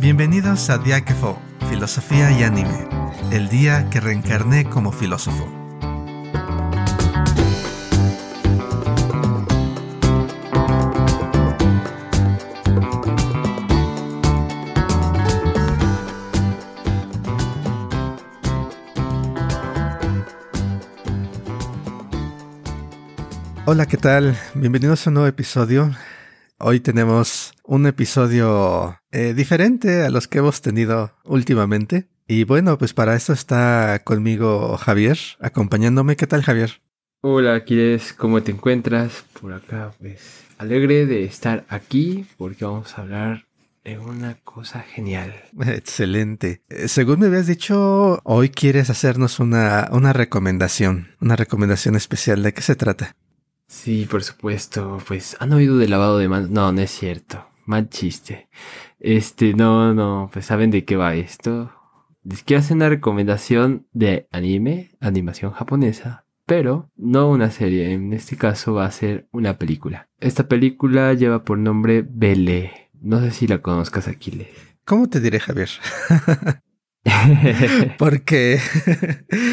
Bienvenidos a Diáquefo, Filosofía y Anime, el día que reencarné como filósofo. Hola, ¿qué tal? Bienvenidos a un nuevo episodio. Hoy tenemos un episodio eh, diferente a los que hemos tenido últimamente. Y bueno, pues para eso está conmigo Javier, acompañándome. ¿Qué tal, Javier? Hola, Aquiles, ¿cómo te encuentras? Por acá, pues alegre de estar aquí porque vamos a hablar de una cosa genial. Excelente. Eh, según me habías dicho, hoy quieres hacernos una, una recomendación, una recomendación especial. ¿De qué se trata? Sí, por supuesto. Pues han oído de lavado de manos. No, no es cierto. Mal chiste. Este, no, no. Pues saben de qué va esto. Les quiero hacer una recomendación de anime, animación japonesa, pero no una serie. En este caso va a ser una película. Esta película lleva por nombre Bele. No sé si la conozcas, Aquiles. ¿Cómo te diré, Javier? Porque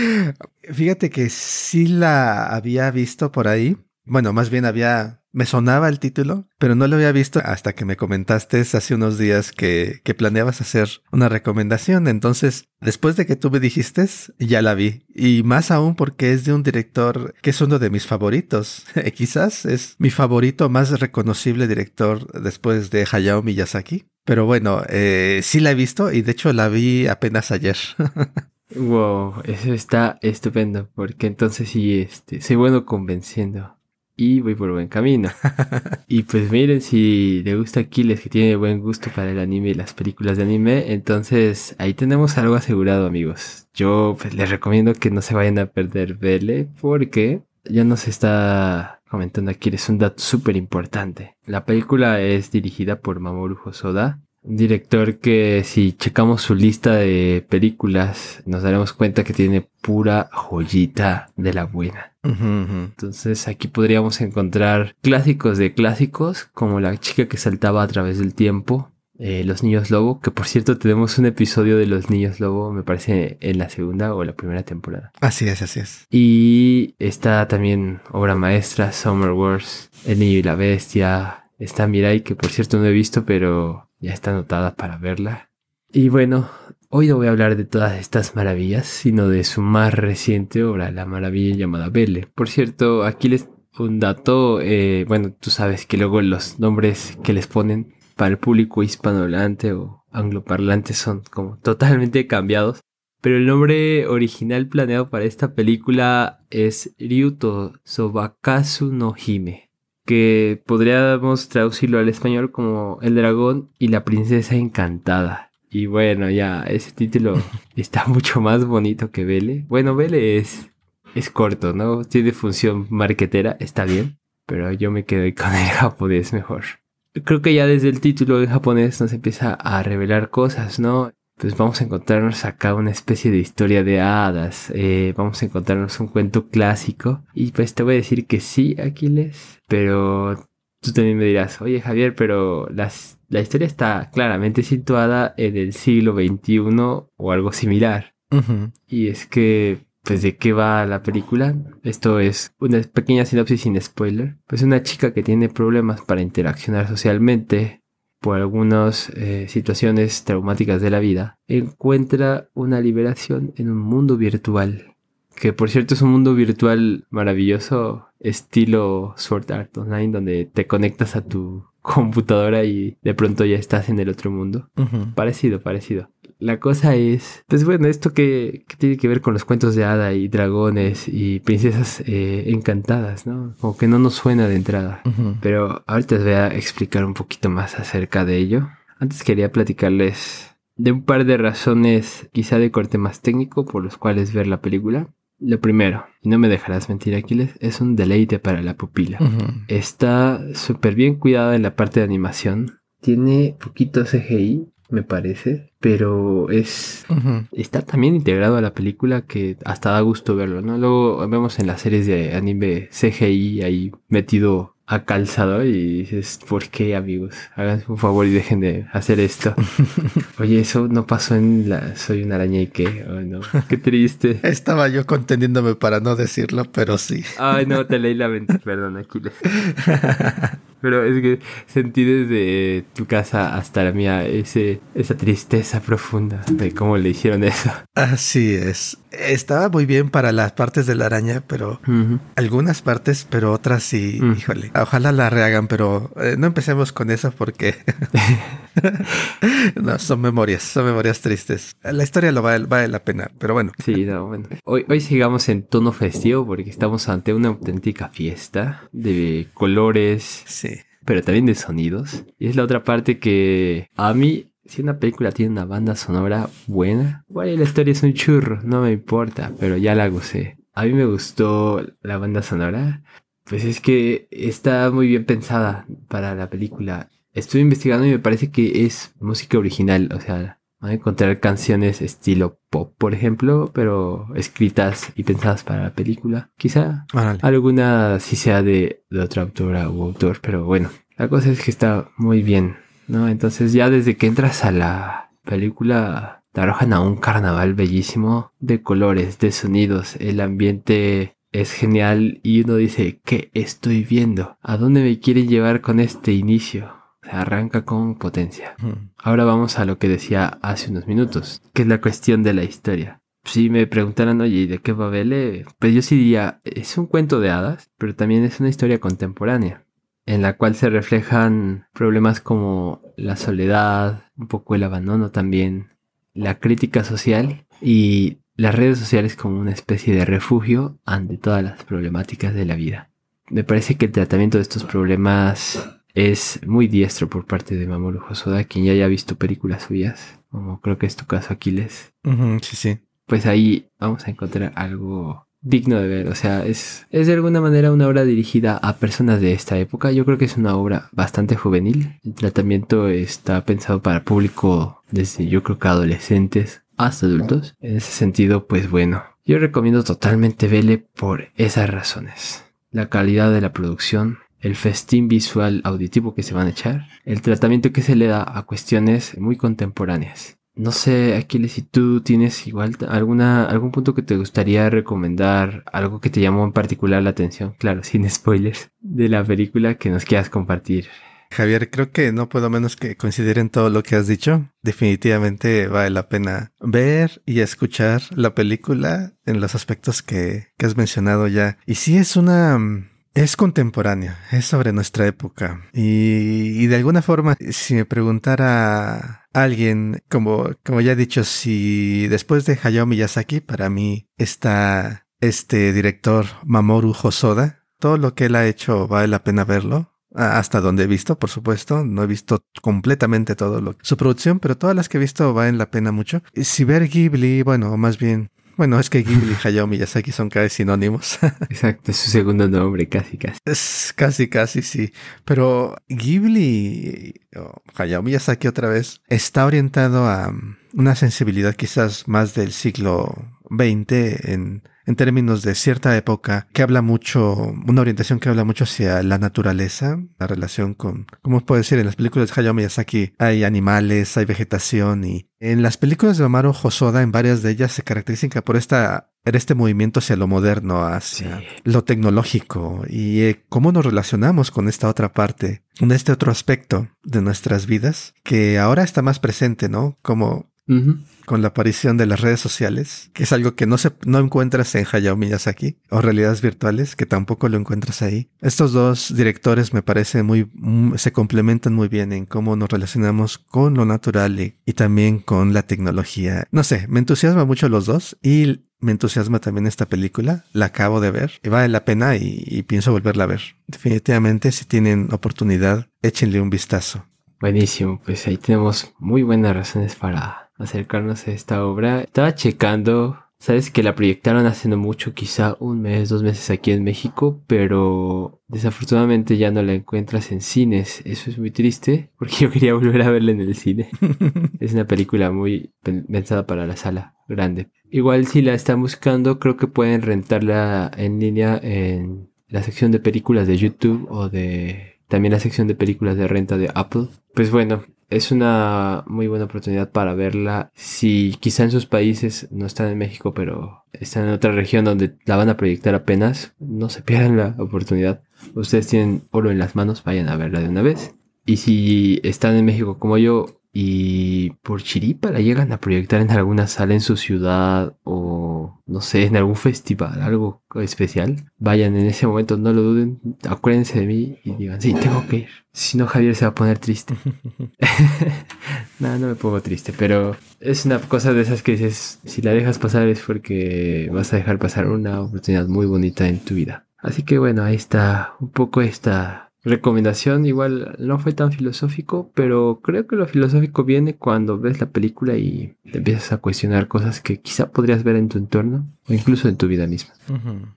fíjate que sí la había visto por ahí, bueno, más bien había, me sonaba el título, pero no lo había visto hasta que me comentaste hace unos días que, que planeabas hacer una recomendación. Entonces, después de que tú me dijiste, ya la vi. Y más aún porque es de un director que es uno de mis favoritos. Quizás es mi favorito más reconocible director después de Hayao Miyazaki. Pero bueno, eh, sí la he visto y de hecho la vi apenas ayer. wow, eso está estupendo, porque entonces sí, este, soy bueno convenciendo y voy por buen camino. y pues miren, si le gusta Aquiles, que tiene buen gusto para el anime y las películas de anime, entonces ahí tenemos algo asegurado, amigos. Yo pues, les recomiendo que no se vayan a perder Vele, porque ya nos está comentando Aquiles un dato súper importante. La película es dirigida por Mamoru Hosoda, un director que si checamos su lista de películas nos daremos cuenta que tiene pura joyita de la buena. Entonces aquí podríamos encontrar clásicos de clásicos como La chica que saltaba a través del tiempo, eh, Los niños lobo, que por cierto tenemos un episodio de Los niños lobo, me parece en la segunda o la primera temporada. Así es, así es. Y está también obra maestra, Summer Wars, El niño y la bestia, está Mirai, que por cierto no he visto, pero ya está anotada para verla. Y bueno, hoy no voy a hablar de todas estas maravillas, sino de su más reciente obra, la maravilla llamada Belle. Por cierto, aquí les un dato, eh, bueno, tú sabes que luego los nombres que les ponen para el público hispanohablante o angloparlante son como totalmente cambiados. Pero el nombre original planeado para esta película es Ryuto Sobakasu no Hime que podríamos traducirlo al español como El dragón y la princesa encantada. Y bueno, ya ese título está mucho más bonito que Vele. Bueno, Vele es, es corto, ¿no? Tiene función marquetera, está bien, pero yo me quedé con el japonés mejor. Creo que ya desde el título en japonés nos empieza a revelar cosas, ¿no? pues vamos a encontrarnos acá una especie de historia de hadas, eh, vamos a encontrarnos un cuento clásico y pues te voy a decir que sí, Aquiles, pero tú también me dirás, oye Javier, pero las, la historia está claramente situada en el siglo XXI o algo similar. Y es que, pues, ¿de qué va la película? Esto es una pequeña sinopsis sin spoiler. Pues una chica que tiene problemas para interaccionar socialmente, por algunas eh, situaciones traumáticas de la vida, encuentra una liberación en un mundo virtual. Que por cierto es un mundo virtual maravilloso, estilo Sword Art Online, donde te conectas a tu computadora y de pronto ya estás en el otro mundo. Parecido, parecido la cosa es, pues bueno, esto que, tiene que ver con los cuentos de hada y dragones y princesas eh, encantadas, ¿no? Como que no nos suena de entrada. Pero ahorita les voy a explicar un poquito más acerca de ello. Antes quería platicarles de un par de razones, quizá de corte más técnico, por los cuales ver la película. Lo primero, y no me dejarás mentir Aquiles, es un deleite para la pupila. Está súper bien cuidada en la parte de animación. Tiene poquito CGI, me parece, pero es está también integrado a la película que hasta da gusto verlo, ¿no? Luego vemos en las series de anime CGI ahí metido ha calzado y dices, ¿por qué amigos? Háganse un favor y dejen de hacer esto. Oye, eso no pasó en la Soy una araña y qué. Ay, no, qué triste. Estaba yo conteniéndome para no decirlo, pero sí. Ay, no, te leí la mente, perdón, Aquiles. Pero es que sentí desde tu casa hasta la mía ese, esa tristeza profunda de cómo le hicieron eso. Así es. Estaba muy bien para las partes de la araña, pero algunas partes, pero otras sí, híjole. Ojalá la rehagan, pero eh, no empecemos con eso porque no, son memorias, son memorias tristes. La historia lo vale, vale la pena, pero bueno. Sí, no, bueno. Hoy, hoy sigamos en tono festivo porque estamos ante una auténtica fiesta de colores, Sí. pero también de sonidos. Y es la otra parte que a mí, si una película tiene una banda sonora buena, bueno, la historia es un churro, no me importa, pero ya la gocé. A mí me gustó la banda sonora, pues es que está muy bien pensada para la película. Estuve investigando y me parece que es música original, o sea, van a encontrar canciones estilo pop, por ejemplo, pero escritas y pensadas para la película. Quizá. Alguna sí sea de, de otra autora u autor, pero bueno, la cosa es que está muy bien, ¿no? Entonces ya desde que entras a la película te arrojan a un carnaval bellísimo de colores, de sonidos, el ambiente es genial y uno dice, ¿qué estoy viendo? ¿A dónde me quieren llevar con este inicio? Se arranca con potencia. Ahora vamos a lo que decía hace unos minutos, que es la cuestión de la historia. Si me preguntaran, oye, ¿y ¿de qué va Vele? Pues yo sí diría, es un cuento de hadas, pero también es una historia contemporánea, en la cual se reflejan problemas como la soledad, un poco el abandono también, la crítica social y las redes sociales como una especie de refugio ante todas las problemáticas de la vida. Me parece que el tratamiento de estos problemas es muy diestro por parte de Mamoru Hosoda, quien ya haya visto películas suyas, como creo que es tu caso, Aquiles. Sí, sí. Pues ahí vamos a encontrar algo digno de ver. O sea, es, es de alguna manera una obra dirigida a personas de esta época. Yo creo que es una obra bastante juvenil. El tratamiento está pensado para público desde yo creo que adolescentes hasta adultos. En ese sentido, pues bueno, yo recomiendo totalmente Vele por esas razones. La calidad de la producción, el festín visual auditivo que se van a echar, el tratamiento que se le da a cuestiones muy contemporáneas. No sé, Aquiles, si tú tienes igual alguna, algún punto que te gustaría recomendar, algo que te llamó en particular la atención, claro, sin spoilers, de la película que nos quieras compartir. Javier, creo que no puedo menos que coincidir en todo lo que has dicho. Definitivamente vale la pena ver y escuchar la película en los aspectos que, que has mencionado ya. Y sí es una... Es contemporánea, es sobre nuestra época. Y, de alguna forma, si me preguntara alguien, como, como ya he dicho, si después de Hayao Miyazaki, para mí está este director Mamoru Hosoda, todo lo que él ha hecho vale la pena verlo. Hasta donde he visto, por supuesto. No he visto completamente todo lo su producción, pero todas las que he visto valen la pena mucho. Si ver Ghibli, bueno, más bien, bueno, es que Ghibli y Hayao Miyazaki son casi sinónimos. Exacto, es su segundo nombre, casi, casi. es casi, casi sí. Pero Ghibli o Hayao Miyazaki otra vez está orientado a una sensibilidad quizás más del siglo XX en, en términos de cierta época que habla mucho, una orientación que habla mucho hacia la naturaleza, la relación con, ¿cómo puedo decir? En las películas de Hayao Miyazaki hay animales, hay vegetación y en las películas de Mamoru Hosoda, en varias de ellas se caracterizan por esta, por este movimiento hacia lo moderno, hacia Sí. lo tecnológico y eh, cómo nos relacionamos con esta otra parte, con este otro aspecto de nuestras vidas que ahora está más presente, ¿no? Como Con la aparición de las redes sociales, que es algo que no se no encuentras en Hayao Miyazaki, o realidades virtuales, que tampoco lo encuentras ahí. Estos dos directores me parece muy, mm, se complementan muy bien en cómo nos relacionamos con lo natural y, y también con la tecnología. No sé, me entusiasma mucho los dos y me entusiasma también esta película, la acabo de ver y vale la pena y, y pienso volverla a ver. Definitivamente, si tienen oportunidad, échenle un vistazo. Buenísimo, pues ahí tenemos muy buenas razones para acercarnos a esta obra. Estaba checando, sabes que la proyectaron hace no mucho, quizá un mes, dos meses aquí en México, pero desafortunadamente ya no la encuentras en cines. Eso es muy triste, porque yo quería volver a verla en el cine. es una película muy pen- pensada para la sala grande. Igual si la están buscando, creo que pueden rentarla en línea en la sección de películas de YouTube o de también la sección de películas de renta de Apple. Pues bueno, es una muy buena oportunidad para verla. Si quizá en sus países no están en México, pero están en otra región donde la van a proyectar apenas, no se pierdan la oportunidad. Ustedes tienen oro en las manos, vayan a verla de una vez. Y si están en México como yo, y por chiripa la llegan a proyectar en alguna sala en su ciudad o no sé, en algún festival, algo especial, vayan en ese momento, no lo duden, acuérdense de mí y digan, sí, tengo que ir. Si no, Javier se va a poner triste. no, no me pongo triste, pero es una cosa de esas que dices, si la dejas pasar es porque vas a dejar pasar una oportunidad muy bonita en tu vida. Así que bueno, ahí está un poco esta recomendación igual no fue tan filosófico, pero creo que lo filosófico viene cuando ves la película y te empiezas a cuestionar cosas que quizá podrías ver en tu entorno o incluso en tu vida misma.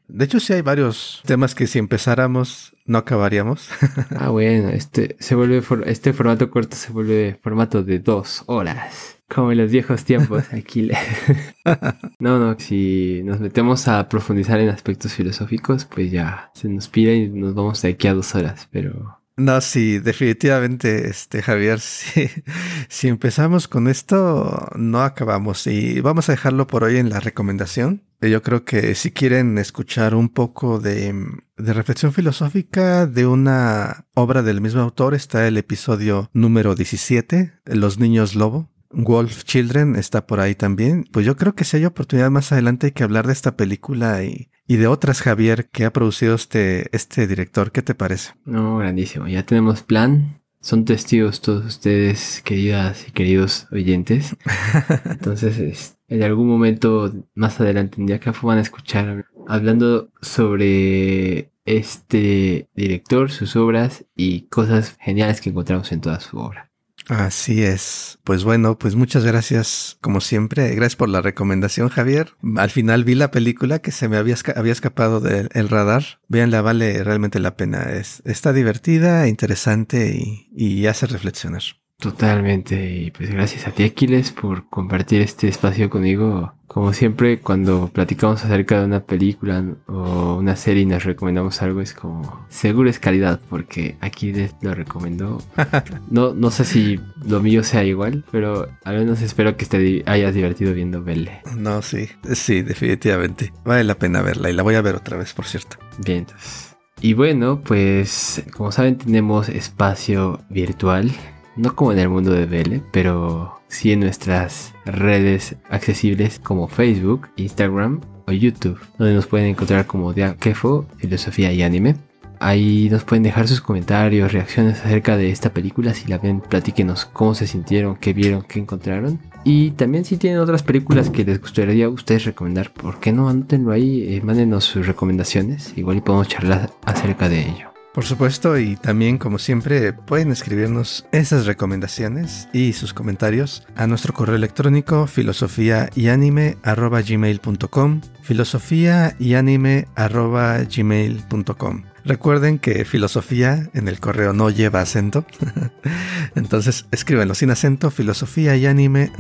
De hecho, sí hay varios temas que si empezáramos no acabaríamos. ah, bueno, este se vuelve este formato corto se vuelve formato de dos horas. Como en los viejos tiempos, aquí. no, no, si nos metemos a profundizar en aspectos filosóficos, pues ya se nos pide y nos vamos de aquí a dos horas, pero... No, sí, definitivamente, este, Javier, si, empezamos con esto, no acabamos y vamos a dejarlo por hoy en la recomendación. Yo creo que si quieren escuchar un poco de, de, reflexión filosófica de una obra del mismo autor, está el episodio número 17, Los Niños Lobo. Wolf Children está por ahí también. Pues yo creo que si hay oportunidad más adelante hay que hablar de esta película y, y de otras, Javier, que ha producido este, este director. ¿Qué te parece? No, grandísimo. Ya tenemos plan. Son testigos todos ustedes, queridas y queridos oyentes. Entonces, en algún momento más adelante, en día que van a escuchar hablando sobre este director, sus obras y cosas geniales que encontramos en toda su obra. Así es. Pues bueno, pues muchas gracias, como siempre. Gracias por la recomendación, Javier. Al final vi la película que se me había, había escapado del radar. Veanla, vale realmente la pena. Es, está divertida, interesante y, y hace reflexionar. Totalmente. Y pues gracias a ti, Aquiles, por compartir este espacio conmigo. Como siempre, cuando platicamos acerca de una película o una serie y nos recomendamos algo, es como seguro es calidad, porque Aquiles lo recomendó. No, no sé si lo mío sea igual, pero al menos espero que te hayas divertido viendo Belle. No, sí, sí, definitivamente. Vale la pena verla y la voy a ver otra vez, por cierto. Bien, entonces. Y bueno, pues como saben tenemos espacio virtual no como en el mundo de Belle, pero sí en nuestras redes accesibles como Facebook, Instagram o YouTube, donde nos pueden encontrar como Diakefo, Filosofía y Anime. Ahí nos pueden dejar sus comentarios, reacciones acerca de esta película. Si la ven, platíquenos cómo se sintieron, qué vieron, qué encontraron. Y también si tienen otras películas que les gustaría a ustedes recomendar, ¿por qué no? Anótenlo ahí, eh, mándenos sus recomendaciones. Igual y podemos charlar acerca de ello. Por supuesto, y también como siempre pueden escribirnos esas recomendaciones y sus comentarios a nuestro correo electrónico filosofía y anime filosofía y anime Recuerden que filosofía en el correo no lleva acento. Entonces escríbenlo sin acento, filosofía y anime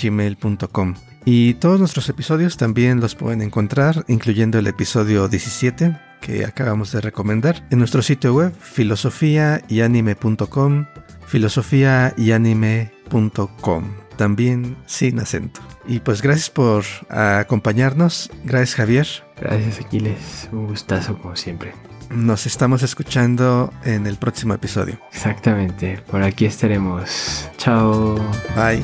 gmail.com. Y todos nuestros episodios también los pueden encontrar, incluyendo el episodio 17, que acabamos de recomendar en nuestro sitio web filosofiayanime.com, filosofiayanime.com, también sin acento. Y pues gracias por acompañarnos, gracias Javier. Gracias Aquiles, un gustazo como siempre. Nos estamos escuchando en el próximo episodio. Exactamente, por aquí estaremos. Chao. Bye.